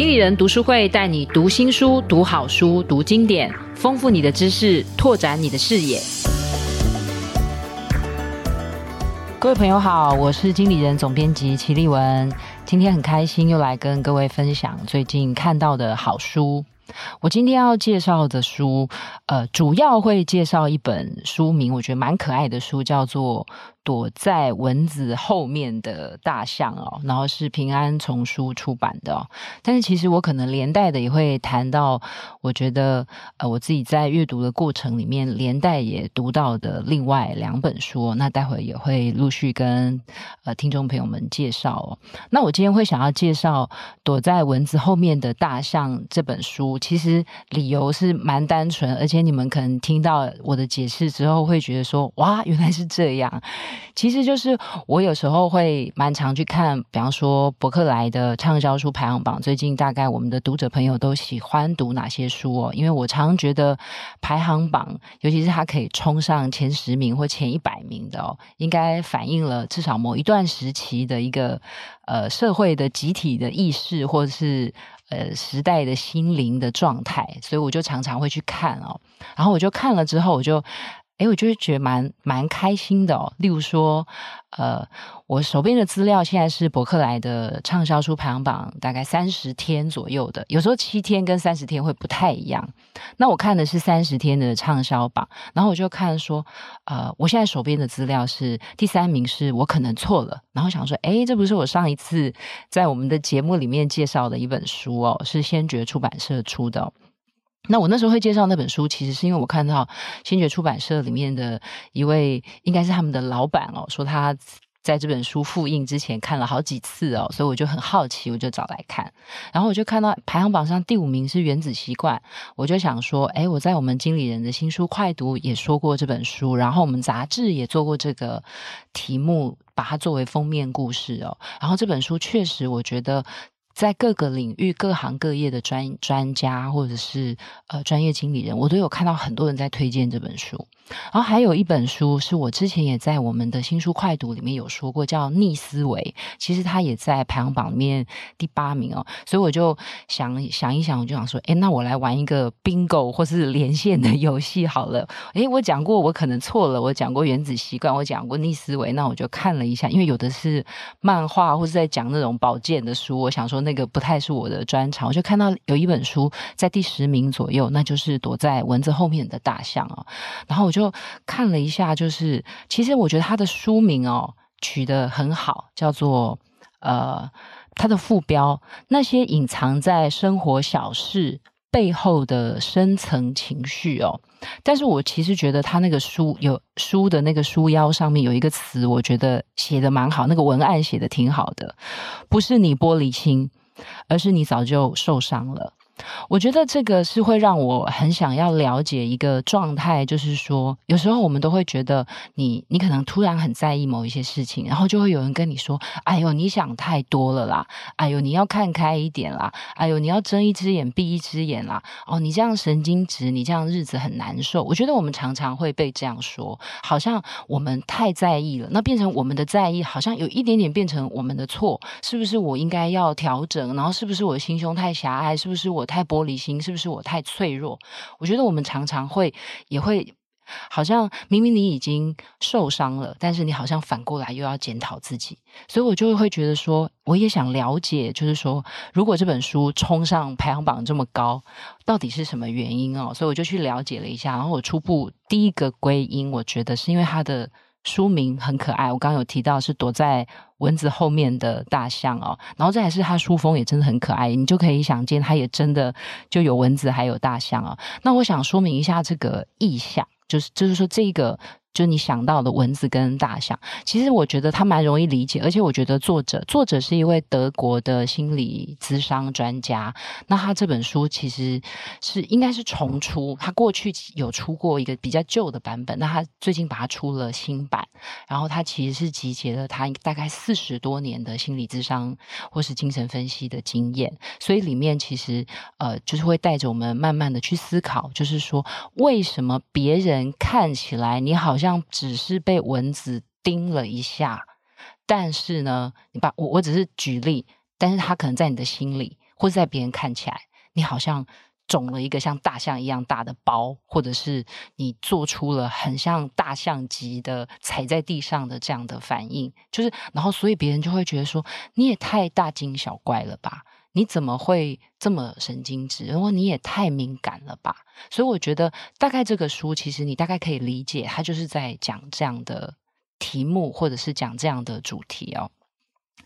经理人读书会带你读新书、读好书、读经典，丰富你的知识，拓展你的视野。各位朋友好，我是经理人总编辑齐立文，今天很开心又来跟各位分享最近看到的好书。我今天要介绍的书，呃，主要会介绍一本书名，我觉得蛮可爱的书，叫做。躲在蚊子后面的大象哦，然后是平安丛书出版的哦。但是其实我可能连带的也会谈到，我觉得呃我自己在阅读的过程里面连带也读到的另外两本书，那待会也会陆续跟呃听众朋友们介绍哦。那我今天会想要介绍《躲在蚊子后面的大象》这本书，其实理由是蛮单纯，而且你们可能听到我的解释之后会觉得说，哇，原来是这样。其实就是我有时候会蛮常去看，比方说博客来的畅销书排行榜。最近大概我们的读者朋友都喜欢读哪些书哦？因为我常常觉得排行榜，尤其是它可以冲上前十名或前一百名的哦，应该反映了至少某一段时期的一个呃社会的集体的意识，或者是呃时代的心灵的状态。所以我就常常会去看哦，然后我就看了之后，我就。诶，我就会觉得蛮蛮开心的哦。例如说，呃，我手边的资料现在是博客来的畅销书排行榜，大概三十天左右的，有时候七天跟三十天会不太一样。那我看的是三十天的畅销榜，然后我就看说，呃，我现在手边的资料是第三名，是我可能错了，然后想说，诶，这不是我上一次在我们的节目里面介绍的一本书哦，是先觉出版社出的。那我那时候会介绍那本书，其实是因为我看到先觉出版社里面的一位，应该是他们的老板哦，说他在这本书复印之前看了好几次哦，所以我就很好奇，我就找来看。然后我就看到排行榜上第五名是《原子习惯》，我就想说，哎，我在我们经理人的新书快读也说过这本书，然后我们杂志也做过这个题目，把它作为封面故事哦。然后这本书确实，我觉得。在各个领域、各行各业的专专家或者是呃专业经理人，我都有看到很多人在推荐这本书。然后还有一本书是我之前也在我们的新书快读里面有说过，叫《逆思维》，其实它也在排行榜里面第八名哦。所以我就想想一想，我就想说，诶，那我来玩一个 bingo 或是连线的游戏好了。诶，我讲过我可能错了，我讲过原子习惯，我讲过逆思维，那我就看了一下，因为有的是漫画或是在讲那种保健的书，我想说那个不太是我的专长，我就看到有一本书在第十名左右，那就是躲在蚊子后面的大象哦。然后我就。就看了一下，就是其实我觉得他的书名哦取得很好，叫做呃，他的副标那些隐藏在生活小事背后的深层情绪哦。但是我其实觉得他那个书有书的那个书腰上面有一个词，我觉得写得蛮好，那个文案写得挺好的，不是你玻璃心，而是你早就受伤了。我觉得这个是会让我很想要了解一个状态，就是说，有时候我们都会觉得你，你可能突然很在意某一些事情，然后就会有人跟你说：“哎呦，你想太多了啦！哎呦，你要看开一点啦！哎呦，你要睁一只眼闭一只眼啦！哦，你这样神经质，你这样日子很难受。”我觉得我们常常会被这样说，好像我们太在意了，那变成我们的在意，好像有一点点变成我们的错，是不是我应该要调整？然后是不是我的心胸太狭隘？是不是我？太玻璃心，是不是我太脆弱？我觉得我们常常会也会，好像明明你已经受伤了，但是你好像反过来又要检讨自己，所以我就会觉得说，我也想了解，就是说，如果这本书冲上排行榜这么高，到底是什么原因哦？所以我就去了解了一下，然后我初步第一个归因，我觉得是因为它的。书名很可爱，我刚刚有提到是躲在蚊子后面的大象哦，然后再来是它书封也真的很可爱，你就可以想见它也真的就有蚊子还有大象哦。那我想说明一下这个意象，就是就是说这个。就你想到的蚊子跟大象，其实我觉得它蛮容易理解，而且我觉得作者作者是一位德国的心理咨商专家。那他这本书其实是应该是重出，他过去有出过一个比较旧的版本，那他最近把它出了新版。然后他其实是集结了他大概四十多年的心理咨商或是精神分析的经验，所以里面其实呃就是会带着我们慢慢的去思考，就是说为什么别人看起来你好。像只是被蚊子叮了一下，但是呢，你把我我只是举例，但是他可能在你的心里，或者在别人看起来，你好像肿了一个像大象一样大的包，或者是你做出了很像大象级的踩在地上的这样的反应，就是，然后所以别人就会觉得说，你也太大惊小怪了吧？你怎么会这么神经质？然后你也太敏感了吧？所以我觉得大概这个书其实你大概可以理解，它就是在讲这样的题目，或者是讲这样的主题哦。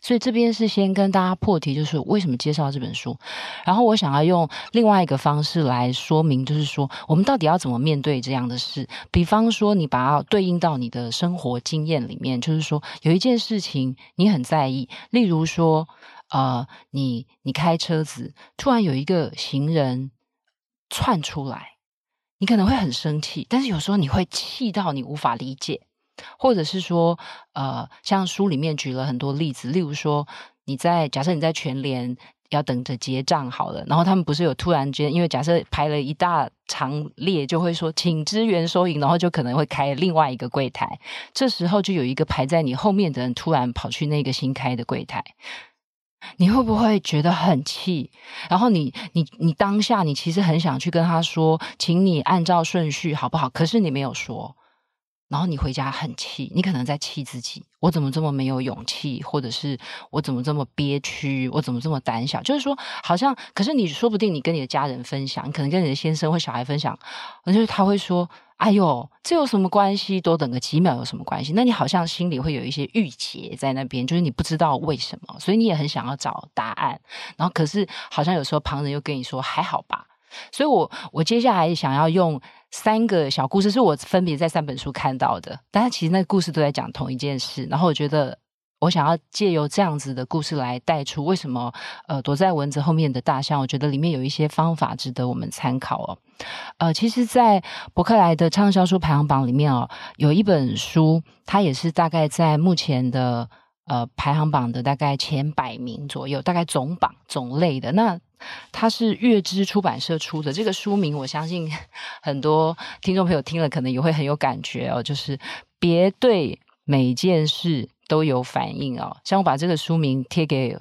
所以这边是先跟大家破题，就是为什么介绍这本书。然后我想要用另外一个方式来说明，就是说我们到底要怎么面对这样的事。比方说，你把它对应到你的生活经验里面，就是说有一件事情你很在意，例如说，呃，你你开车子，突然有一个行人窜出来，你可能会很生气，但是有时候你会气到你无法理解。或者是说，呃，像书里面举了很多例子，例如说，你在假设你在全联要等着结账好了，然后他们不是有突然间，因为假设排了一大长列，就会说请支援收银，然后就可能会开另外一个柜台，这时候就有一个排在你后面的人突然跑去那个新开的柜台，你会不会觉得很气？然后你你你当下你其实很想去跟他说，请你按照顺序好不好？可是你没有说。然后你回家很气，你可能在气自己，我怎么这么没有勇气，或者是我怎么这么憋屈，我怎么这么胆小？就是说，好像，可是你说不定你跟你的家人分享，你可能跟你的先生或小孩分享，就是他会说：“哎呦，这有什么关系？多等个几秒有什么关系？”那你好像心里会有一些郁结在那边，就是你不知道为什么，所以你也很想要找答案。然后可是好像有时候旁人又跟你说：“还好吧。”所以我我接下来想要用。三个小故事是我分别在三本书看到的，但是其实那个故事都在讲同一件事。然后我觉得，我想要借由这样子的故事来带出为什么呃躲在蚊子后面的大象。我觉得里面有一些方法值得我们参考哦。呃，其实，在博客来的畅销书排行榜里面哦，有一本书，它也是大概在目前的呃排行榜的大概前百名左右，大概总榜总类的那。它是月之出版社出的这个书名，我相信 很多听众朋友听了可能也会很有感觉哦，就是别对每件事都有反应哦。像我把这个书名贴给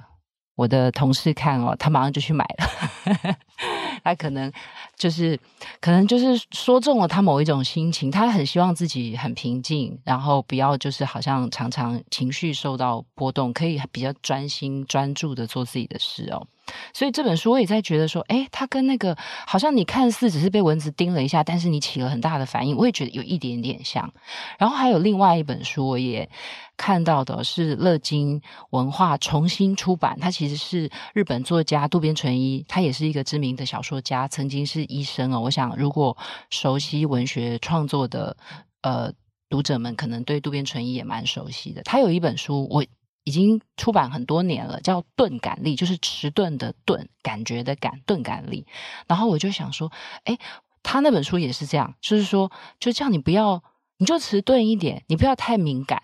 我的同事看哦，他马上就去买了。他可能就是，可能就是说中了他某一种心情，他很希望自己很平静，然后不要就是好像常常情绪受到波动，可以比较专心专注的做自己的事哦。所以这本书我也在觉得说，诶，它跟那个好像你看似只是被蚊子叮了一下，但是你起了很大的反应，我也觉得有一点点像。然后还有另外一本书，我也看到的是乐金文化重新出版，它其实是日本作家渡边淳一，他也是一个知名的小说家，曾经是医生哦。我想如果熟悉文学创作的呃读者们，可能对渡边淳一也蛮熟悉的。他有一本书，我。已经出版很多年了，叫《钝感力》，就是迟钝的钝，感觉的感，钝感力。然后我就想说，哎，他那本书也是这样，就是说，就叫，你不要，你就迟钝一点，你不要太敏感。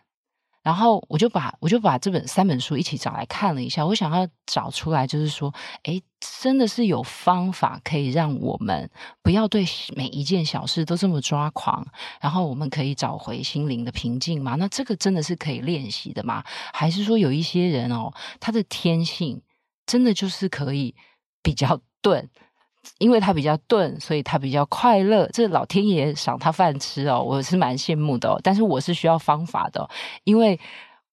然后我就把我就把这本三本书一起找来看了一下，我想要找出来，就是说，诶，真的是有方法可以让我们不要对每一件小事都这么抓狂，然后我们可以找回心灵的平静吗？那这个真的是可以练习的吗？还是说有一些人哦，他的天性真的就是可以比较 钝？因为他比较钝，所以他比较快乐。这老天爷赏他饭吃哦，我是蛮羡慕的哦。但是我是需要方法的，因为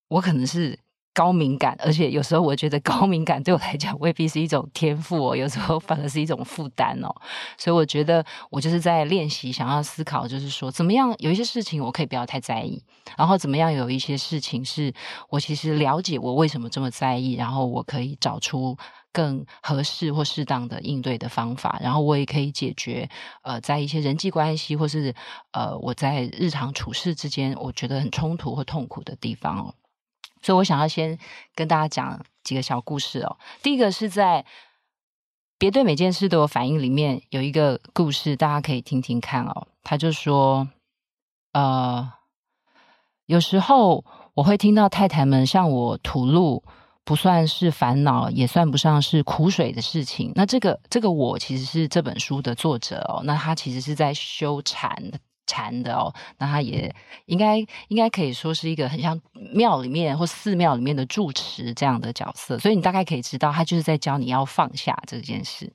我可能是高敏感，而且有时候我觉得高敏感对我来讲未必是一种天赋哦，有时候反而是一种负担哦。所以我觉得我就是在练习，想要思考，就是说怎么样有一些事情我可以不要太在意，然后怎么样有一些事情是我其实了解我为什么这么在意，然后我可以找出。更合适或适当的应对的方法，然后我也可以解决呃，在一些人际关系或是呃我在日常处事之间，我觉得很冲突或痛苦的地方哦。所以我想要先跟大家讲几个小故事哦。第一个是在别对每件事都有反应里面有一个故事，大家可以听听看哦。他就说，呃，有时候我会听到太太们向我吐露。不算是烦恼，也算不上是苦水的事情。那这个这个我其实是这本书的作者哦。那他其实是在修禅禅的哦，那他也应该应该可以说是一个很像庙里面或寺庙里面的住持这样的角色，所以你大概可以知道，他就是在教你要放下这件事。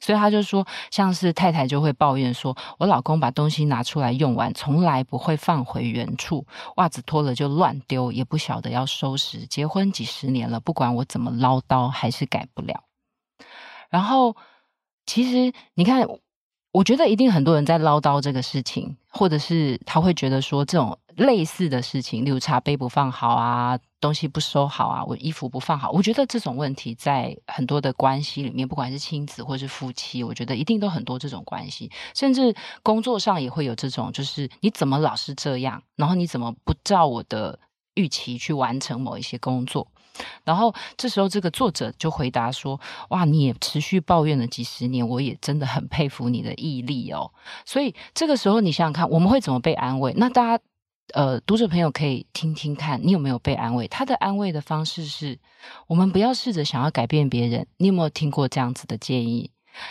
所以他就说，像是太太就会抱怨说，我老公把东西拿出来用完，从来不会放回原处，袜子脱了就乱丢，也不晓得要收拾。结婚几十年了，不管我怎么唠叨，还是改不了。然后，其实你看。我觉得一定很多人在唠叨这个事情，或者是他会觉得说这种类似的事情，例如茶杯不放好啊，东西不收好啊，我衣服不放好。我觉得这种问题在很多的关系里面，不管是亲子或是夫妻，我觉得一定都很多这种关系，甚至工作上也会有这种，就是你怎么老是这样，然后你怎么不照我的预期去完成某一些工作。然后这时候，这个作者就回答说：“哇，你也持续抱怨了几十年，我也真的很佩服你的毅力哦。”所以这个时候，你想想看，我们会怎么被安慰？那大家，呃，读者朋友可以听听看，你有没有被安慰？他的安慰的方式是：我们不要试着想要改变别人。你有没有听过这样子的建议？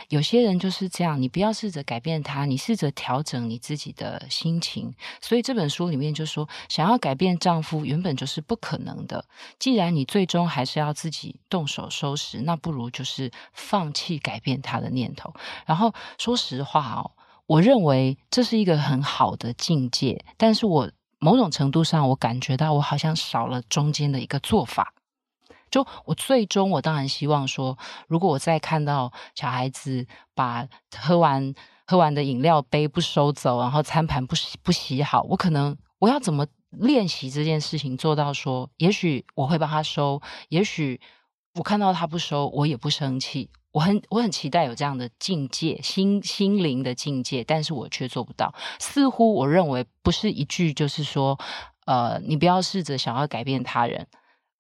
有些人就是这样，你不要试着改变他，你试着调整你自己的心情。所以这本书里面就说，想要改变丈夫原本就是不可能的。既然你最终还是要自己动手收拾，那不如就是放弃改变他的念头。然后说实话哦，我认为这是一个很好的境界，但是我某种程度上，我感觉到我好像少了中间的一个做法。就我最终，我当然希望说，如果我再看到小孩子把喝完喝完的饮料杯不收走，然后餐盘不不洗好，我可能我要怎么练习这件事情，做到说，也许我会帮他收，也许我看到他不收，我也不生气。我很我很期待有这样的境界，心心灵的境界，但是我却做不到。似乎我认为不是一句就是说，呃，你不要试着想要改变他人。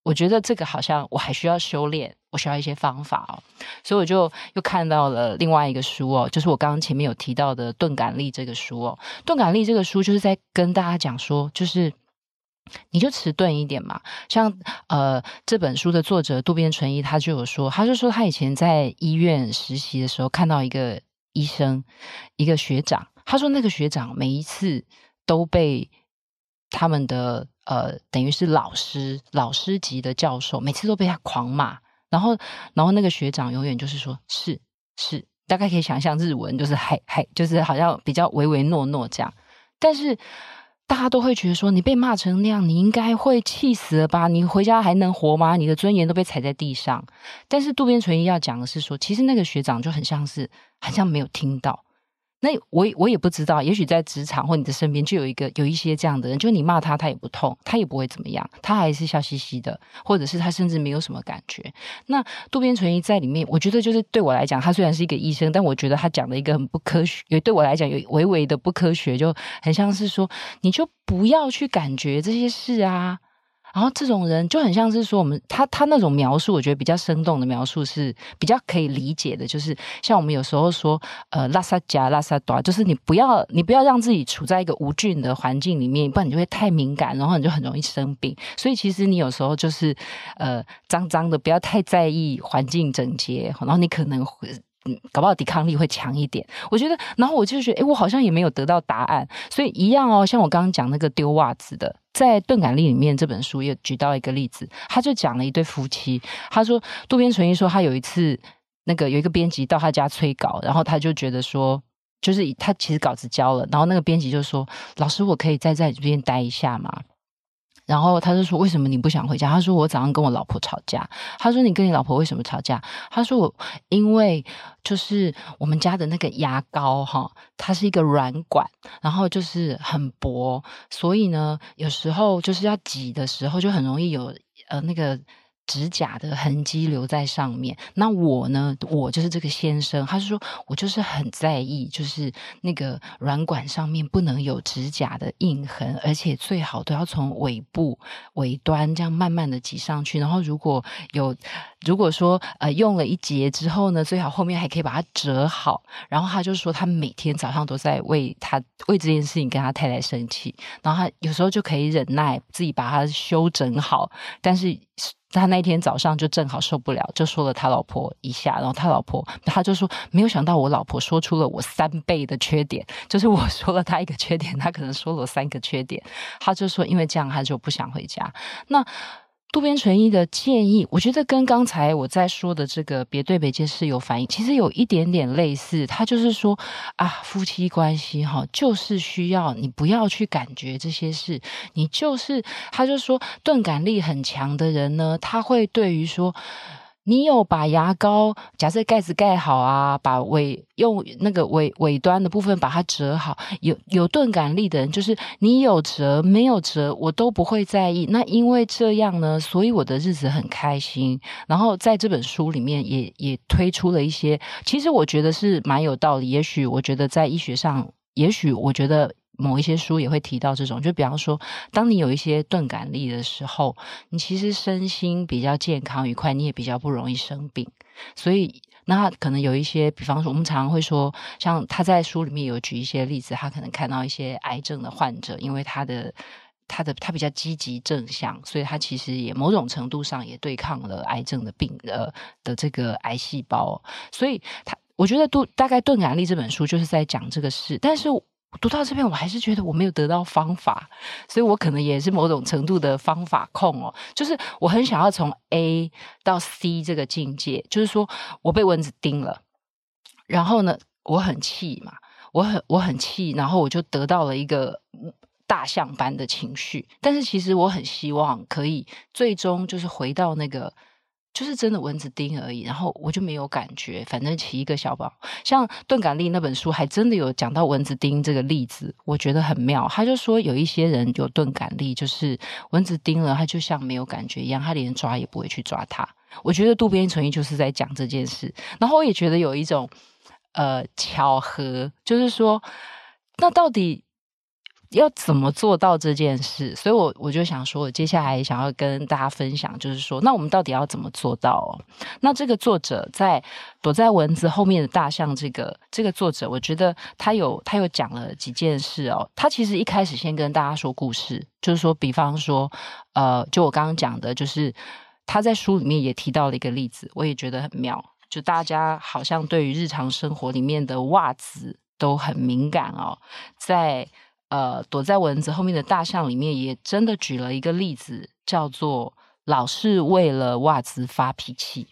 我觉得这个好像我还需要修炼，我需要一些方法哦，所以我就又看到了另外一个书哦，就是我刚刚前面有提到的《钝感力》这个书哦，《钝感力》这个书就是在跟大家讲说，就是你就迟钝一点嘛。像呃这本书的作者渡边淳一，他就有说，他就说他以前在医院实习的时候，看到一个医生，一个学长，他说那个学长每一次都被他们的。呃，等于是老师，老师级的教授，每次都被他狂骂，然后，然后那个学长永远就是说，是是，大概可以想象日文就是还还就是好像比较唯唯诺诺这样，但是大家都会觉得说，你被骂成那样，你应该会气死了吧？你回家还能活吗？你的尊严都被踩在地上。但是渡边淳一要讲的是说，其实那个学长就很像是，好像没有听到。那我我也不知道，也许在职场或你的身边就有一个有一些这样的人，就你骂他，他也不痛，他也不会怎么样，他还是笑嘻嘻的，或者是他甚至没有什么感觉。那渡边淳一在里面，我觉得就是对我来讲，他虽然是一个医生，但我觉得他讲的一个很不科学，也对我来讲有微微的不科学，就很像是说，你就不要去感觉这些事啊。然后这种人就很像是说，我们他他那种描述，我觉得比较生动的描述是比较可以理解的，就是像我们有时候说，呃，拉萨加拉萨多，就是你不要你不要让自己处在一个无菌的环境里面，不然你就会太敏感，然后你就很容易生病。所以其实你有时候就是呃脏脏的，不要太在意环境整洁，然后你可能会。嗯，搞不好抵抗力会强一点。我觉得，然后我就觉得，诶，我好像也没有得到答案。所以一样哦，像我刚刚讲那个丢袜子的，在《钝感力》里面这本书也举到一个例子，他就讲了一对夫妻。他说，渡边淳一说，他有一次那个有一个编辑到他家催稿，然后他就觉得说，就是他其实稿子交了，然后那个编辑就说：“老师，我可以再在这边待一下吗？”然后他就说：“为什么你不想回家？”他说：“我早上跟我老婆吵架。”他说：“你跟你老婆为什么吵架？”他说：“我因为就是我们家的那个牙膏哈，它是一个软管，然后就是很薄，所以呢，有时候就是要挤的时候就很容易有呃那个。”指甲的痕迹留在上面。那我呢？我就是这个先生。他是说我就是很在意，就是那个软管上面不能有指甲的印痕，而且最好都要从尾部尾端这样慢慢的挤上去。然后如果有，如果说呃用了一节之后呢，最好后面还可以把它折好。然后他就说他每天早上都在为他为这件事情跟他太太生气。然后他有时候就可以忍耐自己把它修整好，但是。他那天早上就正好受不了，就说了他老婆一下，然后他老婆他就说没有想到我老婆说出了我三倍的缺点，就是我说了他一个缺点，他可能说了我三个缺点，他就说因为这样他就不想回家。那。渡边淳一的建议，我觉得跟刚才我在说的这个“别对每件事有反应”，其实有一点点类似。他就是说啊，夫妻关系哈，就是需要你不要去感觉这些事，你就是，他就说，钝感力很强的人呢，他会对于说。你有把牙膏，假设盖子盖好啊，把尾用那个尾尾端的部分把它折好。有有钝感力的人，就是你有折没有折，我都不会在意。那因为这样呢，所以我的日子很开心。然后在这本书里面也也推出了一些，其实我觉得是蛮有道理。也许我觉得在医学上，也许我觉得。某一些书也会提到这种，就比方说，当你有一些钝感力的时候，你其实身心比较健康愉快，你也比较不容易生病。所以，那可能有一些，比方说，我们常常会说，像他在书里面有举一些例子，他可能看到一些癌症的患者，因为他的他的他比较积极正向，所以他其实也某种程度上也对抗了癌症的病呃的这个癌细胞。所以他，我觉得都大概钝感力这本书就是在讲这个事，但是。读到这边，我还是觉得我没有得到方法，所以我可能也是某种程度的方法控哦。就是我很想要从 A 到 C 这个境界，就是说我被蚊子叮了，然后呢，我很气嘛，我很我很气，然后我就得到了一个大象般的情绪。但是其实我很希望可以最终就是回到那个。就是真的蚊子叮而已，然后我就没有感觉，反正起一个小包。像钝感力那本书还真的有讲到蚊子叮这个例子，我觉得很妙。他就说有一些人有钝感力，就是蚊子叮了，他就像没有感觉一样，他连抓也不会去抓它。我觉得渡边淳一就是在讲这件事，然后我也觉得有一种呃巧合，就是说那到底。要怎么做到这件事？所以我，我就想说，我接下来想要跟大家分享，就是说，那我们到底要怎么做到哦？那这个作者在躲在蚊子后面的大象，这个这个作者，我觉得他有他有讲了几件事哦。他其实一开始先跟大家说故事，就是说，比方说，呃，就我刚刚讲的，就是他在书里面也提到了一个例子，我也觉得很妙。就大家好像对于日常生活里面的袜子都很敏感哦，在。呃，躲在蚊子后面的大象里面也真的举了一个例子，叫做老是为了袜子发脾气，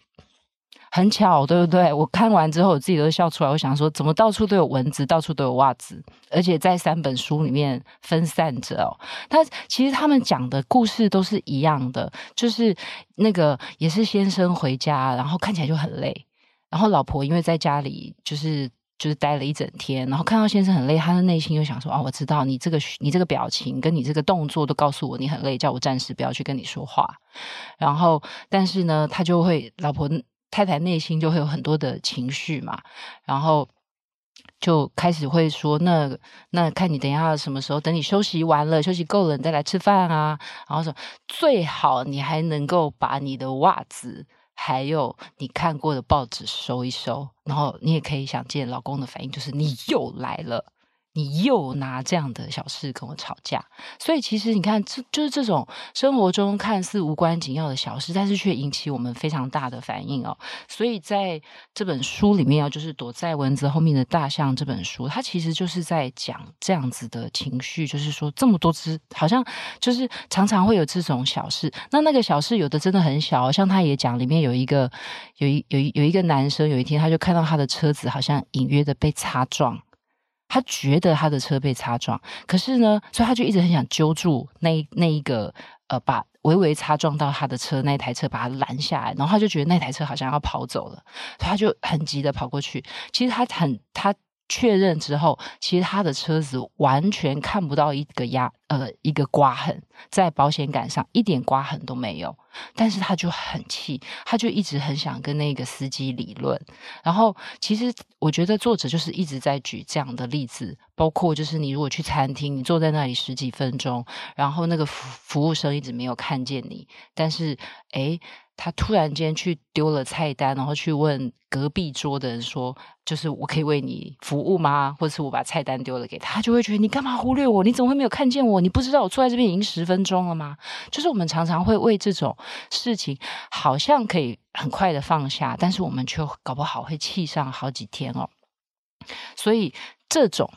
很巧，对不对？我看完之后，我自己都笑出来。我想说，怎么到处都有蚊子，到处都有袜子，而且在三本书里面分散着哦。他其实他们讲的故事都是一样的，就是那个也是先生回家，然后看起来就很累，然后老婆因为在家里就是。就是待了一整天，然后看到先生很累，他的内心又想说：“哦，我知道你这个你这个表情跟你这个动作都告诉我你很累，叫我暂时不要去跟你说话。”然后，但是呢，他就会老婆太太内心就会有很多的情绪嘛，然后就开始会说：“那那看你等一下什么时候，等你休息完了，休息够了，你再来吃饭啊。”然后说：“最好你还能够把你的袜子。”还有你看过的报纸收一收，然后你也可以想见老公的反应，就是你又来了。你又拿这样的小事跟我吵架，所以其实你看，这就是这种生活中看似无关紧要的小事，但是却引起我们非常大的反应哦。所以在这本书里面啊，就是躲在蚊子后面的大象这本书，它其实就是在讲这样子的情绪，就是说这么多只，好像就是常常会有这种小事。那那个小事有的真的很小，像他也讲里面有一个有一有一有一个男生，有一天他就看到他的车子好像隐约的被擦撞。他觉得他的车被擦撞，可是呢，所以他就一直很想揪住那那一个呃，把微微擦撞到他的车那台车，把他拦下来，然后他就觉得那台车好像要跑走了，所以他就很急的跑过去。其实他很他。确认之后，其实他的车子完全看不到一个压呃一个刮痕，在保险杆上一点刮痕都没有，但是他就很气，他就一直很想跟那个司机理论。然后，其实我觉得作者就是一直在举这样的例子，包括就是你如果去餐厅，你坐在那里十几分钟，然后那个服服务生一直没有看见你，但是诶他突然间去丢了菜单，然后去问隔壁桌的人说：“就是我可以为你服务吗？或者是我把菜单丢了给他？”他就会觉得你干嘛忽略我？你怎么会没有看见我？你不知道我坐在这边已经十分钟了吗？就是我们常常会为这种事情好像可以很快的放下，但是我们却搞不好会气上好几天哦。所以这种。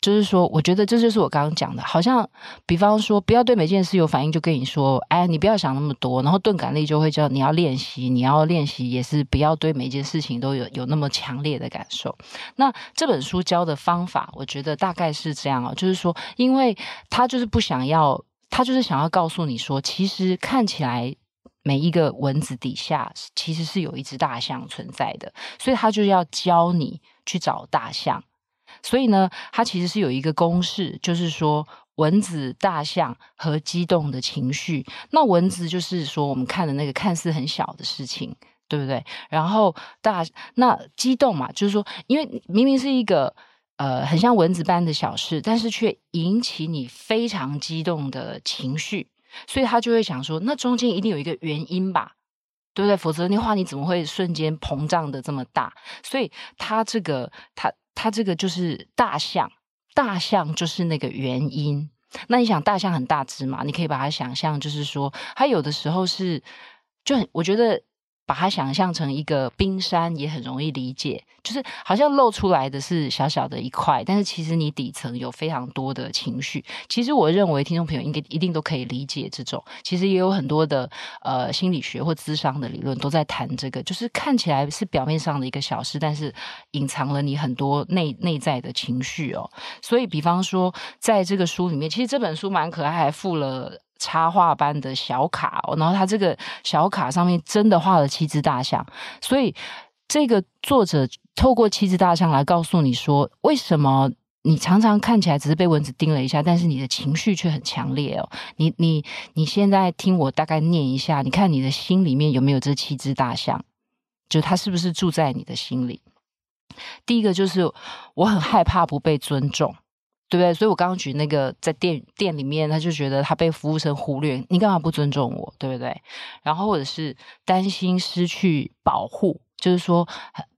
就是说，我觉得这就是我刚刚讲的，好像比方说，不要对每件事有反应，就跟你说，哎，你不要想那么多，然后钝感力就会叫你要练习，你要练习也是不要对每件事情都有有那么强烈的感受。那这本书教的方法，我觉得大概是这样哦，就是说，因为他就是不想要，他就是想要告诉你说，其实看起来每一个蚊子底下其实是有一只大象存在的，所以他就要教你去找大象。所以呢，它其实是有一个公式，就是说蚊子、大象和激动的情绪。那蚊子就是说我们看的那个看似很小的事情，对不对？然后大那激动嘛，就是说，因为明明是一个呃很像蚊子般的小事，但是却引起你非常激动的情绪，所以他就会想说，那中间一定有一个原因吧，对不对？否则的话，你怎么会瞬间膨胀的这么大？所以他这个他。它这个就是大象，大象就是那个原因。那你想，大象很大只嘛？你可以把它想象，就是说，它有的时候是，就很，我觉得。把它想象成一个冰山，也很容易理解，就是好像露出来的是小小的一块，但是其实你底层有非常多的情绪。其实我认为听众朋友应该一定都可以理解这种。其实也有很多的呃心理学或咨商的理论都在谈这个，就是看起来是表面上的一个小事，但是隐藏了你很多内内在的情绪哦。所以，比方说在这个书里面，其实这本书蛮可爱，还附了。插画般的小卡，然后他这个小卡上面真的画了七只大象，所以这个作者透过七只大象来告诉你说，为什么你常常看起来只是被蚊子叮了一下，但是你的情绪却很强烈哦。你你你现在听我大概念一下，你看你的心里面有没有这七只大象？就他是不是住在你的心里？第一个就是我很害怕不被尊重。对不对？所以我刚刚举那个在店店里面，他就觉得他被服务生忽略，你干嘛不尊重我？对不对？然后或者是担心失去保护，就是说，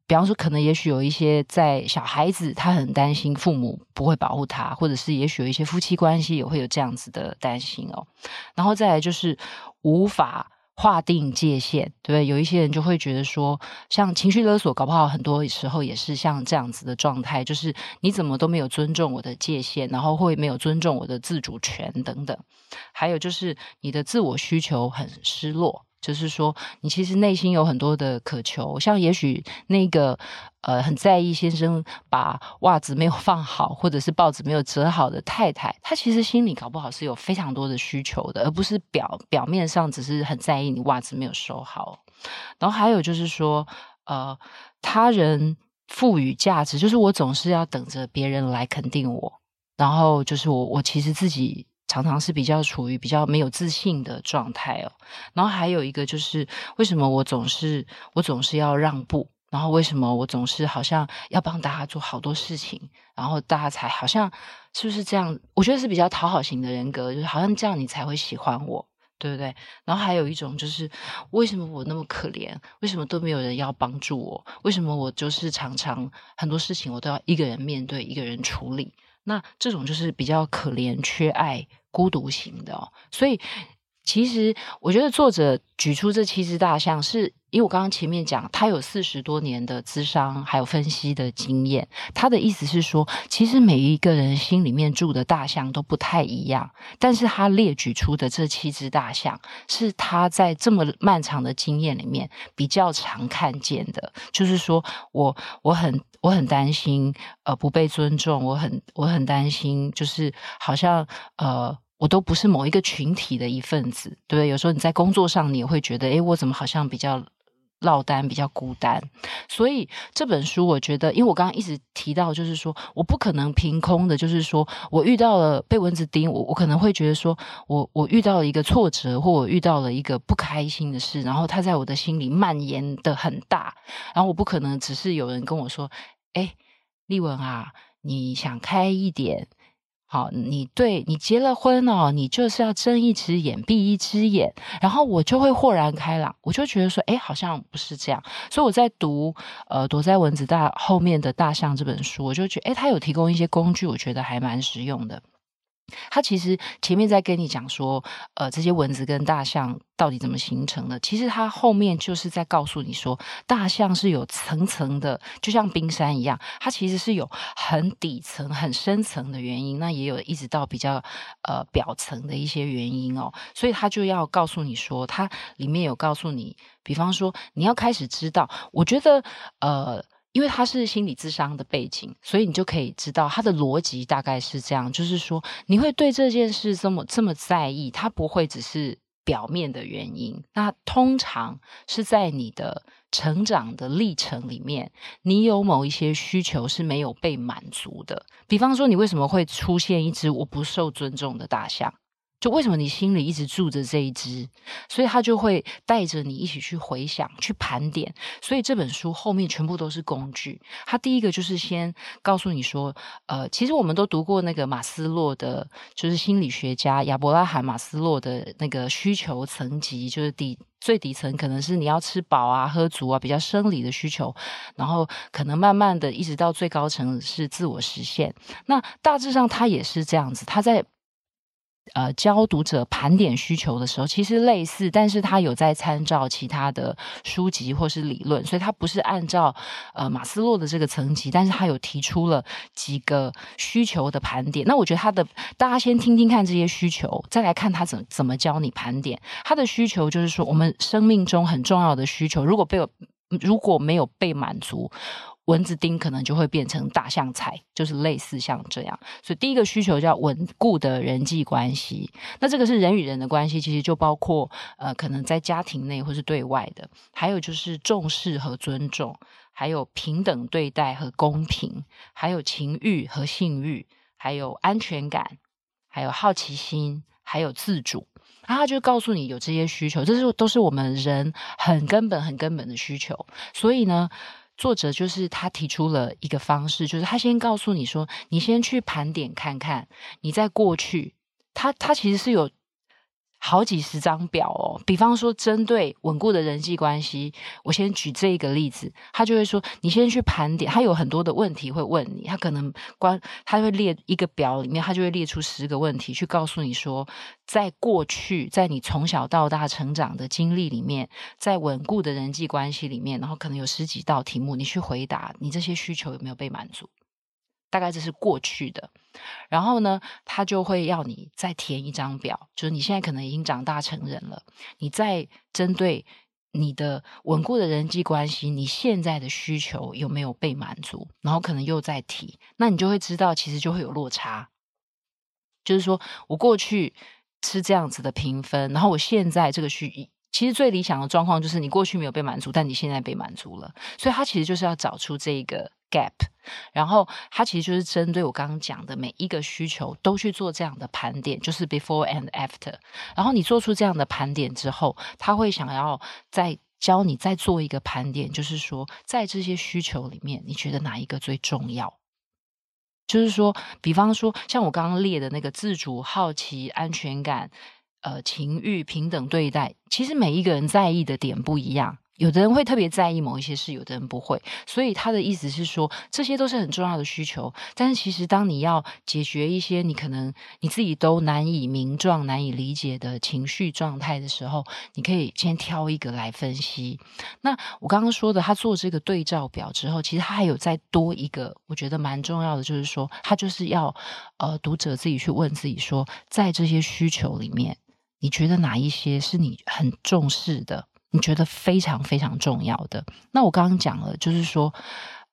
比方说，可能也许有一些在小孩子，他很担心父母不会保护他，或者是也许有一些夫妻关系也会有这样子的担心哦。然后再来就是无法。划定界限，对不对？有一些人就会觉得说，像情绪勒索，搞不好很多时候也是像这样子的状态，就是你怎么都没有尊重我的界限，然后会没有尊重我的自主权等等。还有就是你的自我需求很失落。就是说，你其实内心有很多的渴求，像也许那个呃很在意先生把袜子没有放好，或者是报纸没有折好的太太，她其实心里搞不好是有非常多的需求的，而不是表表面上只是很在意你袜子没有收好。然后还有就是说，呃，他人赋予价值，就是我总是要等着别人来肯定我，然后就是我我其实自己。常常是比较处于比较没有自信的状态哦，然后还有一个就是为什么我总是我总是要让步，然后为什么我总是好像要帮大家做好多事情，然后大家才好像是不是这样？我觉得是比较讨好型的人格，就是好像这样你才会喜欢我，对不对？然后还有一种就是为什么我那么可怜？为什么都没有人要帮助我？为什么我就是常常很多事情我都要一个人面对，一个人处理？那这种就是比较可怜、缺爱。孤独型的哦，所以其实我觉得作者举出这七只大象，是因为我刚刚前面讲，他有四十多年的咨商还有分析的经验。他的意思是说，其实每一个人心里面住的大象都不太一样，但是他列举出的这七只大象，是他在这么漫长的经验里面比较常看见的。就是说我我很我很担心呃不被尊重，我很我很担心，就是好像呃。我都不是某一个群体的一份子，对不对？有时候你在工作上，你也会觉得，诶，我怎么好像比较落单，比较孤单？所以这本书，我觉得，因为我刚刚一直提到，就是说，我不可能凭空的，就是说我遇到了被蚊子叮，我我可能会觉得说，我我遇到了一个挫折，或我遇到了一个不开心的事，然后它在我的心里蔓延的很大，然后我不可能只是有人跟我说，诶，丽文啊，你想开一点。好，你对你结了婚哦，你就是要睁一只眼闭一只眼，然后我就会豁然开朗，我就觉得说，哎，好像不是这样。所以我在读呃躲在蚊子大后面的大象这本书，我就觉得，诶，它有提供一些工具，我觉得还蛮实用的。他其实前面在跟你讲说，呃，这些蚊子跟大象到底怎么形成的？其实他后面就是在告诉你说，大象是有层层的，就像冰山一样，它其实是有很底层、很深层的原因，那也有一直到比较呃表层的一些原因哦。所以他就要告诉你说，它里面有告诉你，比方说你要开始知道，我觉得呃。因为他是心理智商的背景，所以你就可以知道他的逻辑大概是这样，就是说你会对这件事这么这么在意，他不会只是表面的原因。那通常是在你的成长的历程里面，你有某一些需求是没有被满足的。比方说，你为什么会出现一只我不受尊重的大象？就为什么你心里一直住着这一只，所以他就会带着你一起去回想、去盘点。所以这本书后面全部都是工具。他第一个就是先告诉你说，呃，其实我们都读过那个马斯洛的，就是心理学家亚伯拉罕马斯洛的那个需求层级，就是底最底层可能是你要吃饱啊、喝足啊，比较生理的需求，然后可能慢慢的一直到最高层是自我实现。那大致上他也是这样子，他在。呃，教读者盘点需求的时候，其实类似，但是他有在参照其他的书籍或是理论，所以他不是按照呃马斯洛的这个层级，但是他有提出了几个需求的盘点。那我觉得他的，大家先听听看这些需求，再来看他怎怎么教你盘点。他的需求就是说，我们生命中很重要的需求，如果被如果没有被满足。蚊子叮可能就会变成大象踩，就是类似像这样。所以第一个需求叫稳固的人际关系。那这个是人与人的关系，其实就包括呃，可能在家庭内或是对外的，还有就是重视和尊重，还有平等对待和公平，还有情欲和性欲，还有安全感，还有好奇心，还有自主。然后他就告诉你有这些需求，这是都是我们人很根本、很根本的需求。所以呢。作者就是他提出了一个方式，就是他先告诉你说，你先去盘点看看，你在过去，他他其实是有。好几十张表哦，比方说针对稳固的人际关系，我先举这一个例子，他就会说，你先去盘点，他有很多的问题会问你，他可能关，他会列一个表里面，他就会列出十个问题，去告诉你说，在过去，在你从小到大成长的经历里面，在稳固的人际关系里面，然后可能有十几道题目，你去回答，你这些需求有没有被满足？大概这是过去的，然后呢，他就会要你再填一张表，就是你现在可能已经长大成人了，你再针对你的稳固的人际关系，你现在的需求有没有被满足，然后可能又再提，那你就会知道，其实就会有落差，就是说我过去是这样子的评分，然后我现在这个需，其实最理想的状况就是你过去没有被满足，但你现在被满足了，所以他其实就是要找出这个。gap，然后它其实就是针对我刚刚讲的每一个需求都去做这样的盘点，就是 before and after。然后你做出这样的盘点之后，他会想要再教你再做一个盘点，就是说在这些需求里面，你觉得哪一个最重要？就是说，比方说像我刚刚列的那个自主、好奇、安全感、呃情欲、平等对待，其实每一个人在意的点不一样。有的人会特别在意某一些事，有的人不会。所以他的意思是说，这些都是很重要的需求。但是其实，当你要解决一些你可能你自己都难以名状、难以理解的情绪状态的时候，你可以先挑一个来分析。那我刚刚说的，他做这个对照表之后，其实他还有再多一个，我觉得蛮重要的，就是说，他就是要呃读者自己去问自己说，在这些需求里面，你觉得哪一些是你很重视的？你觉得非常非常重要的。那我刚刚讲了，就是说，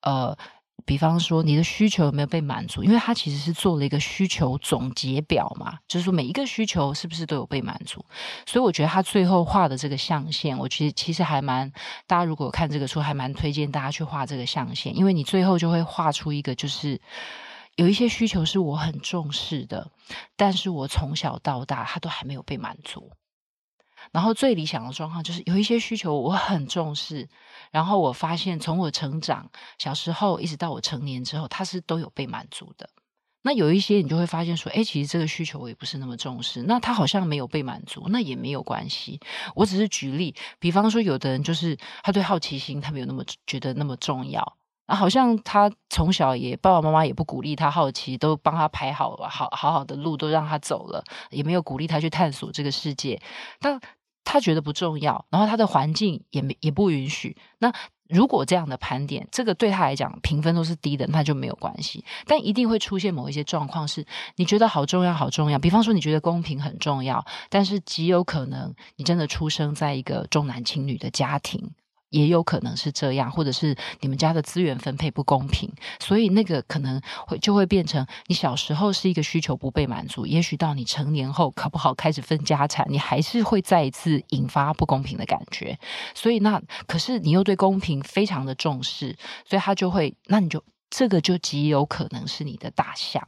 呃，比方说你的需求有没有被满足？因为他其实是做了一个需求总结表嘛，就是说每一个需求是不是都有被满足？所以我觉得他最后画的这个象限，我其实其实还蛮，大家如果看这个书，还蛮推荐大家去画这个象限，因为你最后就会画出一个，就是有一些需求是我很重视的，但是我从小到大他都还没有被满足。然后最理想的状况就是有一些需求我很重视，然后我发现从我成长小时候一直到我成年之后，它是都有被满足的。那有一些你就会发现说，哎，其实这个需求我也不是那么重视，那他好像没有被满足，那也没有关系。我只是举例，比方说有的人就是他对好奇心他没有那么觉得那么重要，啊，好像他从小也爸爸妈妈也不鼓励他好奇，都帮他排好了好好好的路，都让他走了，也没有鼓励他去探索这个世界。但他觉得不重要，然后他的环境也没也不允许。那如果这样的盘点，这个对他来讲评分都是低的，那就没有关系。但一定会出现某一些状况，是你觉得好重要好重要。比方说，你觉得公平很重要，但是极有可能你真的出生在一个重男轻女的家庭。也有可能是这样，或者是你们家的资源分配不公平，所以那个可能会就会变成你小时候是一个需求不被满足，也许到你成年后考不好开始分家产，你还是会再一次引发不公平的感觉。所以那可是你又对公平非常的重视，所以他就会，那你就这个就极有可能是你的大象。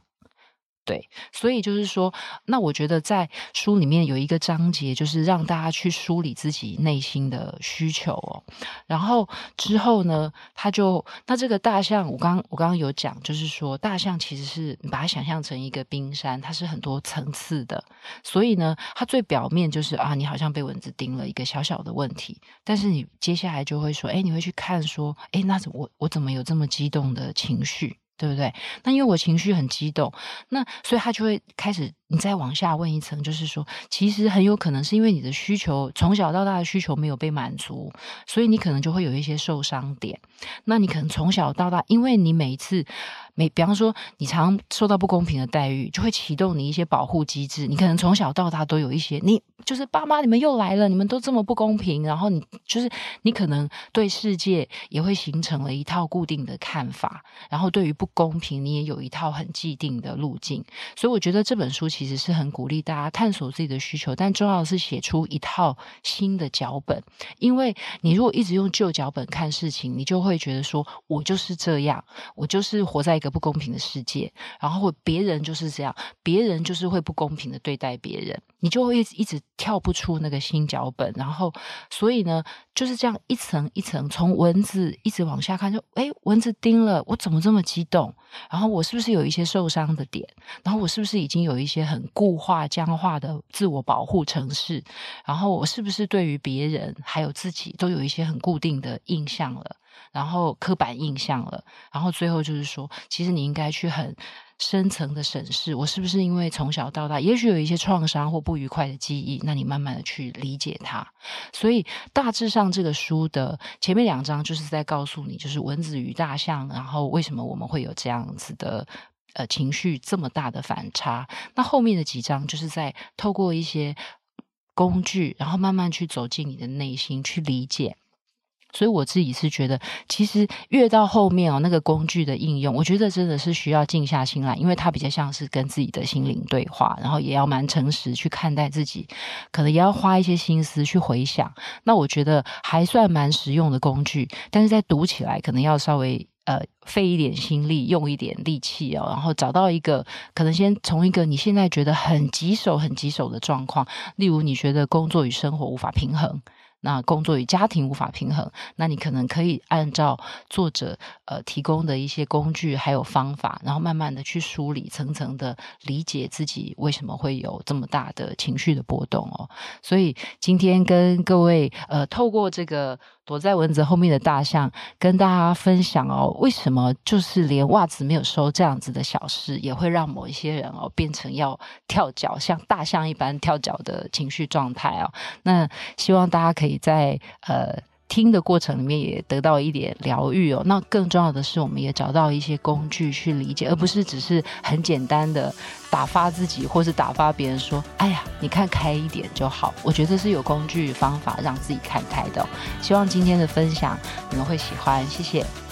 对，所以就是说，那我觉得在书里面有一个章节，就是让大家去梳理自己内心的需求哦。然后之后呢，他就那这个大象，我刚我刚刚有讲，就是说大象其实是你把它想象成一个冰山，它是很多层次的。所以呢，它最表面就是啊，你好像被蚊子叮了一个小小的问题，但是你接下来就会说，哎，你会去看说，哎，那我我怎么有这么激动的情绪？对不对？那因为我情绪很激动，那所以他就会开始。你再往下问一层，就是说，其实很有可能是因为你的需求从小到大的需求没有被满足，所以你可能就会有一些受伤点。那你可能从小到大，因为你每一次每，比方说你常受到不公平的待遇，就会启动你一些保护机制。你可能从小到大都有一些，你就是爸妈，你们又来了，你们都这么不公平，然后你就是你可能对世界也会形成了一套固定的看法，然后对于不公平，你也有一套很既定的路径。所以我觉得这本书。其实是很鼓励大家探索自己的需求，但重要的是写出一套新的脚本。因为你如果一直用旧脚本看事情，你就会觉得说，我就是这样，我就是活在一个不公平的世界，然后别人就是这样，别人就是会不公平的对待别人，你就会一直一直跳不出那个新脚本。然后，所以呢，就是这样一层一层从蚊子一直往下看，就诶，蚊子叮了，我怎么这么激动？然后我是不是有一些受伤的点？然后我是不是已经有一些很固化、僵化的自我保护程式？然后我是不是对于别人还有自己都有一些很固定的印象了？然后刻板印象了？然后最后就是说，其实你应该去很深层的审视，我是不是因为从小到大，也许有一些创伤或不愉快的记忆？那你慢慢的去理解它。所以大致上，这个书的前面两章就是在告诉你，就是蚊子与大象，然后为什么我们会有这样子的呃情绪这么大的反差。那后面的几章就是在透过一些工具，然后慢慢去走进你的内心，去理解。所以我自己是觉得，其实越到后面哦，那个工具的应用，我觉得真的是需要静下心来，因为它比较像是跟自己的心灵对话，然后也要蛮诚实去看待自己，可能也要花一些心思去回想。那我觉得还算蛮实用的工具，但是在读起来可能要稍微呃费一点心力，用一点力气哦，然后找到一个可能先从一个你现在觉得很棘手、很棘手的状况，例如你觉得工作与生活无法平衡。那工作与家庭无法平衡，那你可能可以按照作者呃提供的一些工具还有方法，然后慢慢的去梳理，层层的理解自己为什么会有这么大的情绪的波动哦。所以今天跟各位呃透过这个。躲在蚊子后面的大象，跟大家分享哦，为什么就是连袜子没有收这样子的小事，也会让某一些人哦变成要跳脚，像大象一般跳脚的情绪状态哦。那希望大家可以在呃。听的过程里面也得到一点疗愈哦，那更重要的是，我们也找到一些工具去理解，而不是只是很简单的打发自己，或是打发别人说：“哎呀，你看开一点就好。”我觉得是有工具方法让自己看开的。希望今天的分享你们会喜欢，谢谢。